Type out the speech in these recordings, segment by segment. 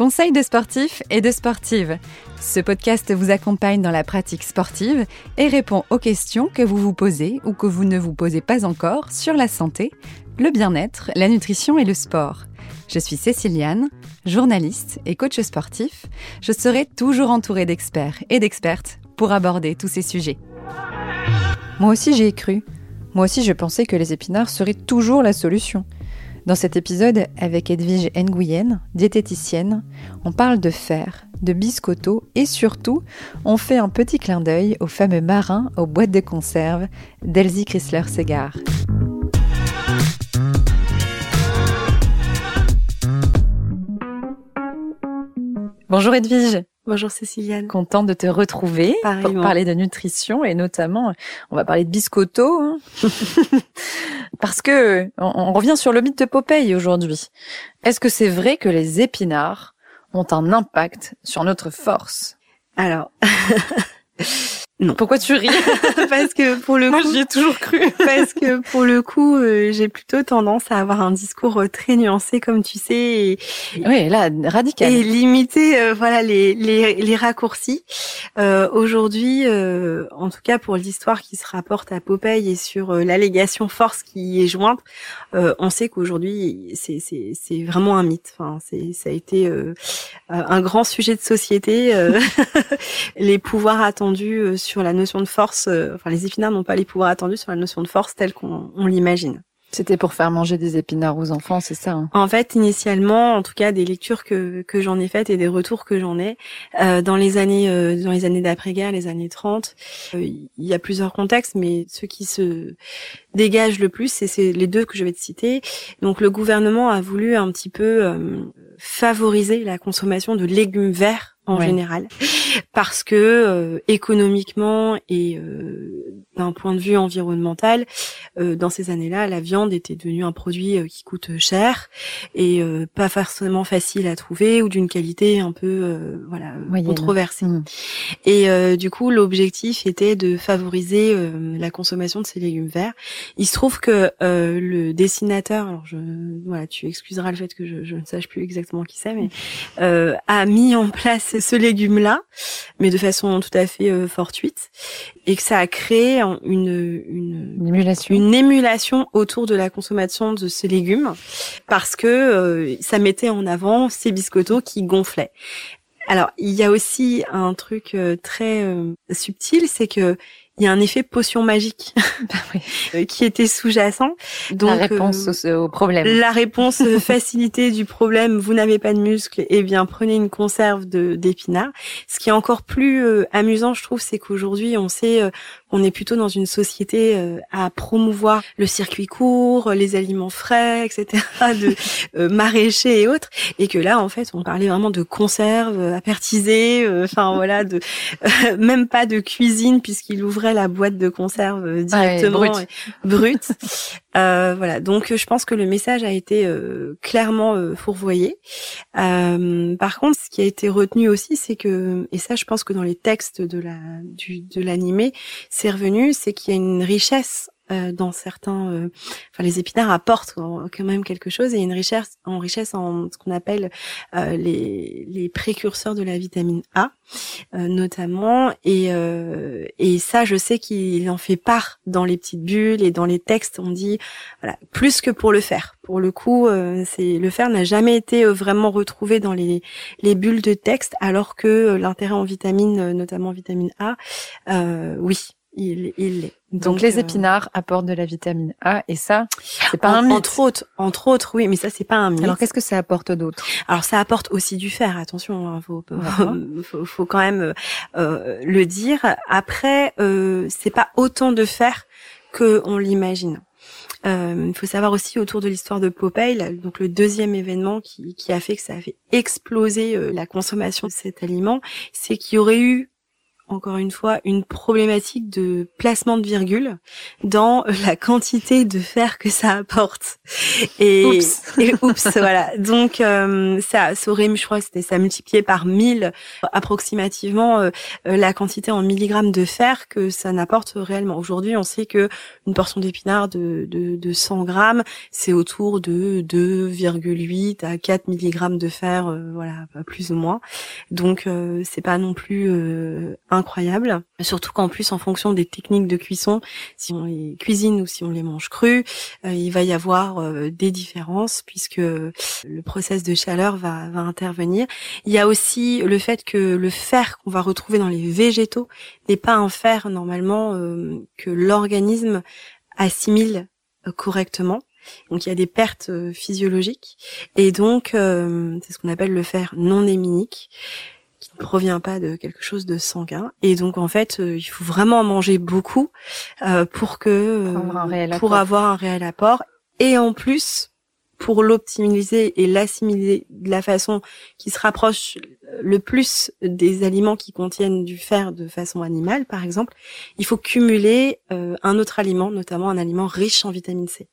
Conseil de sportifs et de sportives. Ce podcast vous accompagne dans la pratique sportive et répond aux questions que vous vous posez ou que vous ne vous posez pas encore sur la santé, le bien-être, la nutrition et le sport. Je suis Céciliane, journaliste et coach sportif. Je serai toujours entourée d'experts et d'expertes pour aborder tous ces sujets. Moi aussi j'y ai cru. Moi aussi je pensais que les épinards seraient toujours la solution. Dans cet épisode, avec Edwige Nguyen, diététicienne, on parle de fer, de biscotto et surtout, on fait un petit clin d'œil aux fameux marins aux boîtes de conserve d'Elsie Chrysler-Segar. Bonjour Edwige. Bonjour Céciliane. Contente de te retrouver pour parler de nutrition et notamment, on va parler de biscotto. Hein. Parce que on, revient sur le mythe de Popeye aujourd'hui. Est-ce que c'est vrai que les épinards ont un impact sur notre force? Alors, Non. Pourquoi tu ris Parce que pour le Moi, coup, j'y ai toujours cru. parce que pour le coup, euh, j'ai plutôt tendance à avoir un discours euh, très nuancé, comme tu sais, et, oui, là, radical. et limiter, euh, voilà, les les, les raccourcis. Aujourd'hui, en tout cas pour l'histoire qui se rapporte à Popeye et sur l'allégation force qui est jointe, on sait qu'aujourd'hui, c'est c'est c'est vraiment un mythe. Enfin, c'est ça a été un grand sujet de société. les pouvoirs attendus sur la notion de force. Euh, enfin, les épinards n'ont pas les pouvoirs attendus sur la notion de force telle qu'on l'imagine. C'était pour faire manger des épinards aux enfants, c'est ça hein? En fait, initialement, en tout cas, des lectures que, que j'en ai faites et des retours que j'en ai euh, dans les années euh, dans les années d'après-guerre, les années 30, il y a plusieurs contextes, mais ceux qui se dégagent le plus, c'est les deux que je vais te citer. Donc, le gouvernement a voulu un petit peu favoriser la consommation de légumes verts en général, parce que euh, économiquement et euh, d'un point de vue environnemental, euh, dans ces années-là, la viande était devenue un produit qui coûte cher et pas forcément facile à trouver ou d'une qualité un peu voilà controversée. Mmh. Et du coup, l'objectif était de favoriser la consommation de ces légumes verts. Il se trouve que le dessinateur, alors je voilà, tu excuseras le fait que je, je ne sache plus exactement qui c'est, mais a mis en place ce légume-là, mais de façon tout à fait euh, fortuite, et que ça a créé une, une, émulation. une émulation autour de la consommation de ces légumes, parce que euh, ça mettait en avant ces biscottos qui gonflaient. Alors, il y a aussi un truc euh, très subtil, c'est que il y a un effet potion magique bah euh, qui était sous-jacent. Donc la réponse euh, au, problème. La réponse euh, facilité du problème, vous n'avez pas de muscles, eh bien prenez une conserve de d'épinards. Ce qui est encore plus amusant, je trouve, c'est qu'aujourd'hui on sait on est plutôt dans une société à promouvoir le circuit court, les aliments frais, etc., de euh, maraîchers et autres, et que là en fait on parlait vraiment de conserve, apertisée, enfin voilà, de même pas de cuisine puisqu'il ouvrait la boîte de conserve euh, directement brute. euh, voilà, donc je pense que le message a été euh, clairement euh, fourvoyé. par contre, ce qui a été retenu aussi, c'est que, et ça, je pense que dans les textes de la du, de l'animé, c'est revenu, c'est qu'il y a une richesse euh, dans certains, euh, enfin les épinards apportent quand même quelque chose et une richesse en richesse en ce qu'on appelle euh, les, les précurseurs de la vitamine A notamment. Et et ça je sais qu'il en fait part dans les petites bulles et dans les textes. On dit voilà plus que pour le fer pour le coup c'est le fer n'a jamais été vraiment retrouvé dans les les bulles de texte alors que l'intérêt en vitamine notamment vitamine A oui il, il Donc, les euh, épinards apportent de la vitamine A et ça, c'est pas un mythe. Entre autres, entre autres, oui, mais ça c'est pas un mythe. Alors qu'est-ce que ça apporte d'autre? Alors ça apporte aussi du fer. Attention, hein, faut, faut, faut, quand même euh, le dire. Après, euh, c'est pas autant de fer que on l'imagine. Euh, il faut savoir aussi autour de l'histoire de Popeye, donc le deuxième événement qui, qui a fait que ça a fait exploser euh, la consommation de cet aliment, c'est qu'il y aurait eu encore une fois, une problématique de placement de virgule dans la quantité de fer que ça apporte. Et Et oups, voilà. Donc euh, ça, ça aurait, je crois, c'était ça multiplié par 1000 approximativement euh, euh, la quantité en milligrammes de fer que ça n'apporte réellement. Aujourd'hui, on sait que une portion d'épinards de, de, de 100 grammes, c'est autour de 2,8 à 4 milligrammes de fer, voilà, plus ou moins. Donc c'est pas non plus incroyable. Surtout qu'en plus, en fonction des techniques de cuisson, si on les cuisine ou si on les mange crus, il va y avoir des différences puisque le process de chaleur va, intervenir. Il y a aussi le fait que le fer qu'on va retrouver dans les végétaux n'est pas un fer normalement euh, que l'organisme assimile euh, correctement. Donc il y a des pertes euh, physiologiques et donc c'est ce qu'on appelle le fer non héminique provient pas de quelque chose de sanguin. Et donc en fait il faut vraiment manger beaucoup pour que pour avoir un réel apport. Et en plus pour l'optimiser et l'assimiler de la façon qui se rapproche le plus des aliments qui contiennent du fer de façon animale, par exemple, il faut cumuler euh, un autre aliment, notamment un aliment riche en vitamine C.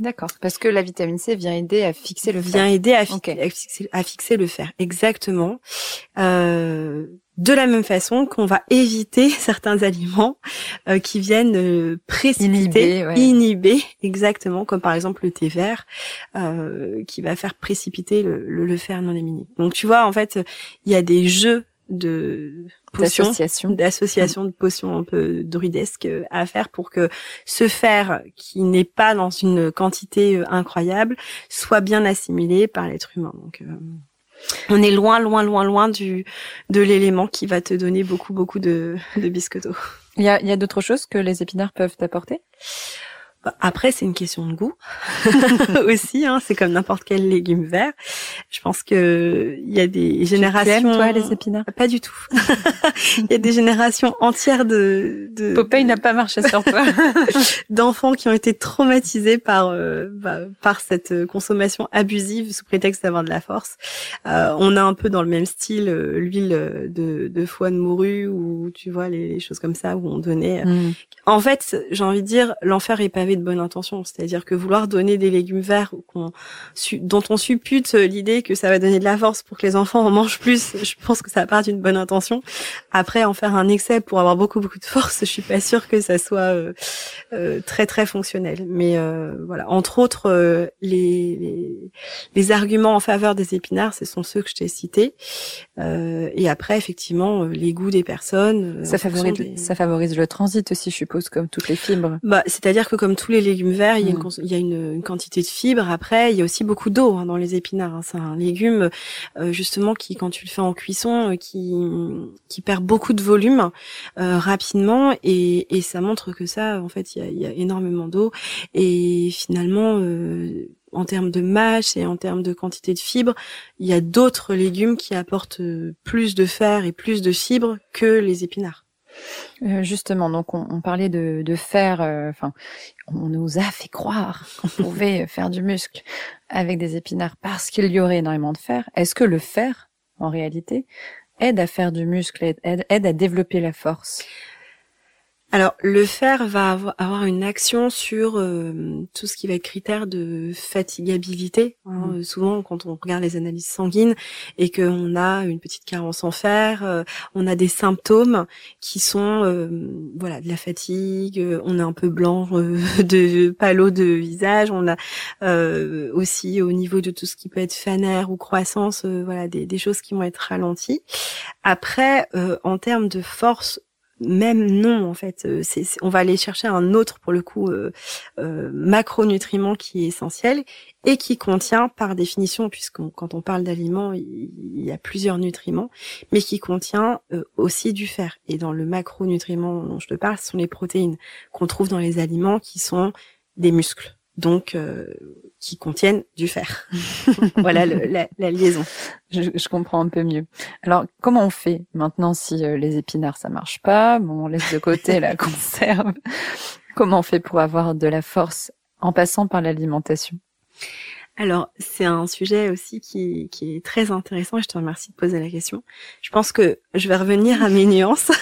D'accord, parce que la vitamine C vient aider à fixer le fer. Vient aider à, fixer, à fixer, le fer, exactement. Euh, de la même façon qu'on va éviter certains aliments euh, qui viennent euh, précipiter, inhiber, exactement, comme par exemple le thé vert, euh, qui va faire précipiter le, le, fer non. Donc tu vois, en fait, il y a des jeux de potions, d'association de potions un peu druidesques à faire pour que ce fer qui n'est pas dans une quantité incroyable soit bien assimilé par l'être humain. Donc on est loin, loin, loin, loin du de l'élément qui va te donner beaucoup, beaucoup de, de biscottos. Il y a, il y a d'autres choses que les épinards peuvent apporter après, c'est une question de goût aussi. Hein, c'est comme n'importe quel légume vert. Je pense que il y a des générations. Tu aimes, toi les épinards? Pas du tout. Il y a des générations entières de. de Popeye n'a pas marché sur toi. D'enfants qui ont été traumatisés par euh, bah, par cette consommation abusive sous prétexte d'avoir de la force. Euh, on a un peu dans le même style euh, l'huile de, de foie de morue ou tu vois les, choses comme ça où on donnait. Mm. En fait, j'ai envie de dire l'enfer est pavé de bonnes intentions. C'est-à-dire que vouloir donner des légumes verts dont on suppute l'idée que ça va donner de la force pour que les enfants en mangent plus, je pense que ça part d'une bonne intention. Après, en faire un excès pour avoir beaucoup beaucoup de force, je suis pas sûre que ça soit euh, euh, très très fonctionnel. Mais euh, voilà, entre autres, les, les, arguments en faveur des épinards, ce sont ceux que je t'ai cités. et après, effectivement, les goûts des personnes. ça favorise, ça favorise le transit aussi, je suppose, comme toutes les fibres. Bah, c'est-à-dire que comme tous les légumes verts, il y a, une, mm. il y a une, quantité de fibres. Après, il y a aussi beaucoup d'eau hein, dans les épinards. Hein. C'est un légume euh, justement qui, quand tu le fais en cuisson, euh, qui, qui perd beaucoup de volume euh, rapidement, et, et, ça montre que ça, en fait, il y a, il y a énormément d'eau. Et finalement, en termes de mâche et en termes de quantité de fibres, il y a d'autres légumes qui apportent plus de fer et plus de fibres que les épinards. Euh, justement, donc on, parlait de, de fer. Euh, enfin, on nous a fait croire qu'on pouvait faire du muscle avec des épinards parce qu'il y aurait énormément de fer. Est-ce que le fer, en réalité, aide à faire du muscle, aide à développer la force? Alors, le fer va avoir une action sur euh, tout ce qui va être critère de fatigabilité. Hein. Mmh. souvent, quand on regarde les analyses sanguines et qu'on a une petite carence en fer, euh, on a des symptômes qui sont, euh, voilà, de la fatigue. on est un peu blanc, de palo de visage. On a aussi au niveau de tout ce qui peut être fanère ou croissance, voilà, des, des, choses qui vont être ralenties. Après, en termes de force même non en fait. Euh, on va aller chercher un autre pour le coup euh, euh, macronutriment qui est essentiel et qui contient par définition puisque quand on parle d'aliments il, y a plusieurs nutriments mais qui contient euh, aussi du fer. Et dans le macronutriment dont je te parle ce sont les protéines qu'on trouve dans les aliments qui sont des muscles donc euh, qui contiennent du fer. voilà la, la, liaison. Je, je, comprends un peu mieux. Alors, comment on fait maintenant si euh, les épinards ça marche pas? Bon, on laisse de côté la conserve. Comment on fait pour avoir de la force en passant par l'alimentation? Alors, c'est un sujet aussi qui, qui, est très intéressant et je te remercie de poser la question. Je pense que je vais revenir à mes nuances.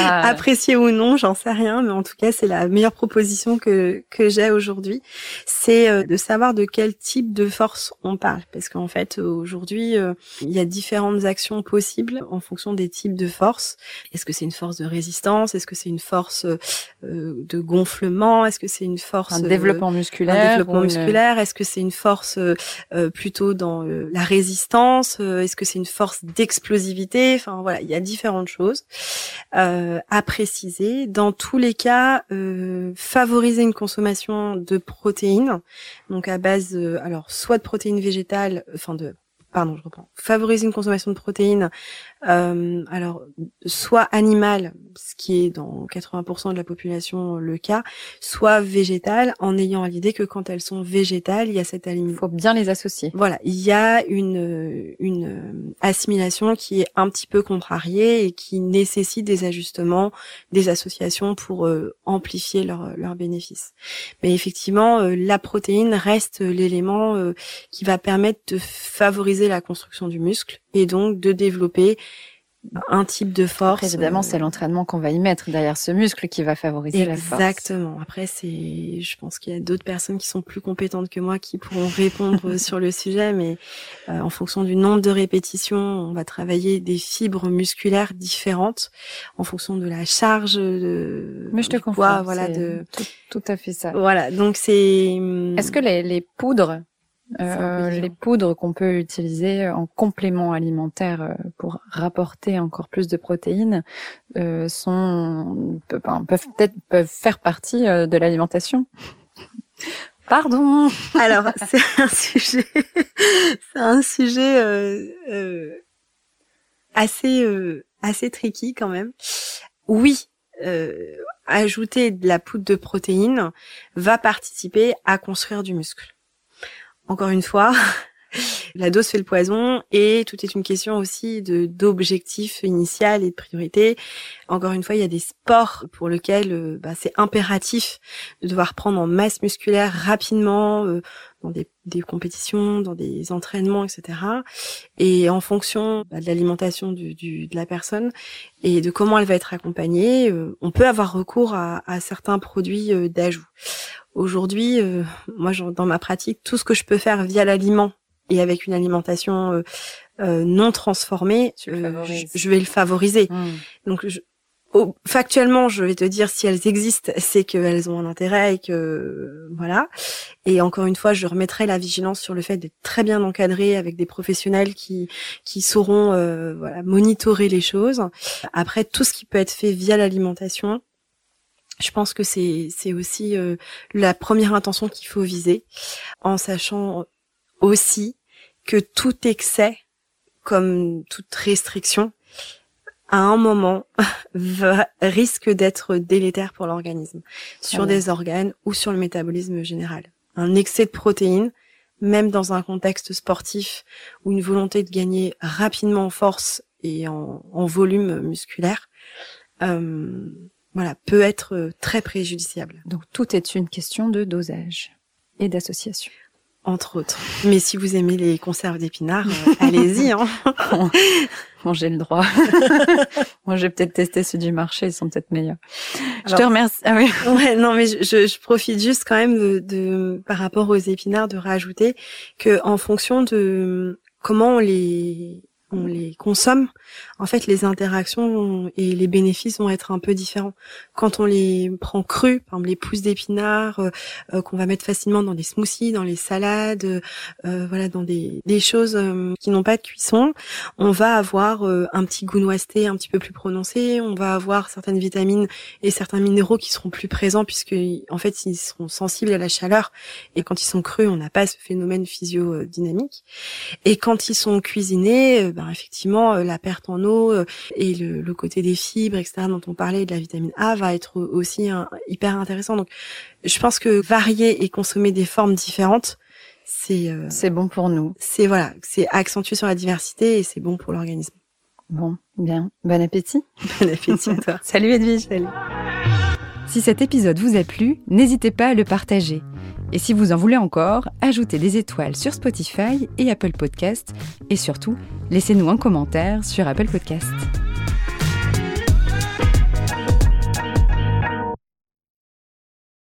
Ah. Apprécier ou non, j'en sais rien, mais en tout cas, c'est la meilleure proposition que que j'ai aujourd'hui, c'est euh, de savoir de quel type de force on parle, parce qu'en fait, aujourd'hui, euh, il y a différentes actions possibles en fonction des types de force. Est-ce que c'est une force de résistance? Est-ce que c'est une force euh, de gonflement? Est-ce que c'est une force un développement musculaire développement musculaire? Est-ce que c'est une force plutôt dans la résistance? Est-ce que c'est une force d'explosivité? Enfin voilà, il y a différentes choses euh, à préciser. Dans tous les cas, euh, favoriser une consommation de protéines, donc à base, alors soit de protéines végétales, enfin de pardon, je reprends. Favoriser une consommation de protéines, euh, alors soit animale, ce qui est dans 80% de la population le cas, soit végétale, en ayant à l'idée que quand elles sont végétales, il y a cette Il faut bien les associer. Voilà, il y a une une assimilation qui est un petit peu contrariée et qui nécessite des ajustements, des associations pour euh, amplifier leurs leur bénéfices. Mais effectivement, euh, la protéine reste l'élément euh, qui va permettre de favoriser la construction du muscle et donc de développer un type de force. évidemment, c'est l'entraînement qu'on va y mettre derrière ce muscle qui va favoriser la force. Exactement. Après, c'est, je pense qu'il y a d'autres personnes qui sont plus compétentes que moi qui pourront répondre sur le sujet, mais euh, en fonction du nombre de répétitions, on va travailler des fibres musculaires différentes en fonction de la charge de. Mais je te comprends. Voilà, de tout, tout, à fait ça. Voilà. Donc c'est. Est-ce que les, les poudres euh, les poudres qu'on peut utiliser en complément alimentaire euh, pour rapporter encore plus de protéines euh, sont peuvent peut-être peuvent faire partie euh, de l'alimentation. Pardon. Alors c'est un sujet, c'est un sujet euh, assez assez tricky quand même. Oui, ajouter de la poudre de protéines va participer à construire du muscle encore une fois, la dose fait le poison et tout est une question aussi de d'objectif initial et de priorité. Encore une fois, il y a des sports pour lesquels euh, bah, c'est impératif de devoir prendre en masse musculaire rapidement euh, dans des, compétitions, dans des entraînements, etc. Et en fonction bah, de l'alimentation du, de la personne et de comment elle va être accompagnée, euh, on peut avoir recours à, à certains produits d'ajout. Aujourd'hui, euh, moi, dans ma pratique, tout ce que je peux faire via l'aliment et avec une alimentation euh, euh, non transformée, je, vais le favoriser. Hmm. Donc, factuellement, je vais te dire si elles existent, c'est qu'elles ont un intérêt et que voilà. Et encore une fois, je remettrai la vigilance sur le fait d'être très bien encadré avec des professionnels qui qui sauront voilà monitorer les choses. Après, tout ce qui peut être fait via l'alimentation, je pense que c'est c'est aussi euh, la première intention qu'il faut viser, en sachant aussi que tout excès, comme toute restriction, à un moment va, risque d'être délétère pour l'organisme, sur des organes ou sur le métabolisme général. Un excès de protéines, même dans un contexte sportif ou une volonté de gagner rapidement en force et en, en volume musculaire, euh, voilà, peut être très préjudiciable. Donc tout est une question de dosage et d'association. Entre autres. Mais si vous aimez les conserves d'épinards, euh, allez-y. Hein. Bon, j'ai le droit. Moi, j'ai peut-être testé ceux du marché, ils sont peut-être meilleurs. je te remercie. Ah oui. Ouais, non, mais je, je, profite juste quand même de, de, par rapport aux épinards, de rajouter que en fonction de comment on les on les consomme, en fait, les interactions et les bénéfices vont être un peu différents. Quand on les prend crus, par exemple les pousses d'épinards, euh, euh, qu'on va mettre facilement dans des smoothies, dans les salades, euh, voilà, dans des, des choses qui n'ont pas de cuisson, on va avoir un petit goût noisette un petit peu plus prononcé. On va avoir certaines vitamines et certains minéraux qui seront plus présents puisque, en fait, ils seront sensibles à la chaleur. Et quand ils sont crus, on n'a pas ce phénomène physio-dynamique. Et quand ils sont cuisinés, ben, effectivement, la perte en eau euh, et le, côté des fibres, etc., dont on parlait, de la vitamine A, va être aussi hyper intéressant. Donc, je pense que varier et consommer des formes différentes, c'est euh, c'est bon pour nous. C'est voilà, c'est accentuer sur la diversité et c'est bon pour l'organisme. Bon, bien, bon appétit. Bon appétit à toi. Salut Edwige. Salut. Si cet épisode vous a plu, n'hésitez pas à le partager. Et si vous en voulez encore, ajoutez des étoiles sur Spotify et Apple Podcast. Et surtout, laissez-nous un commentaire sur Apple Podcast.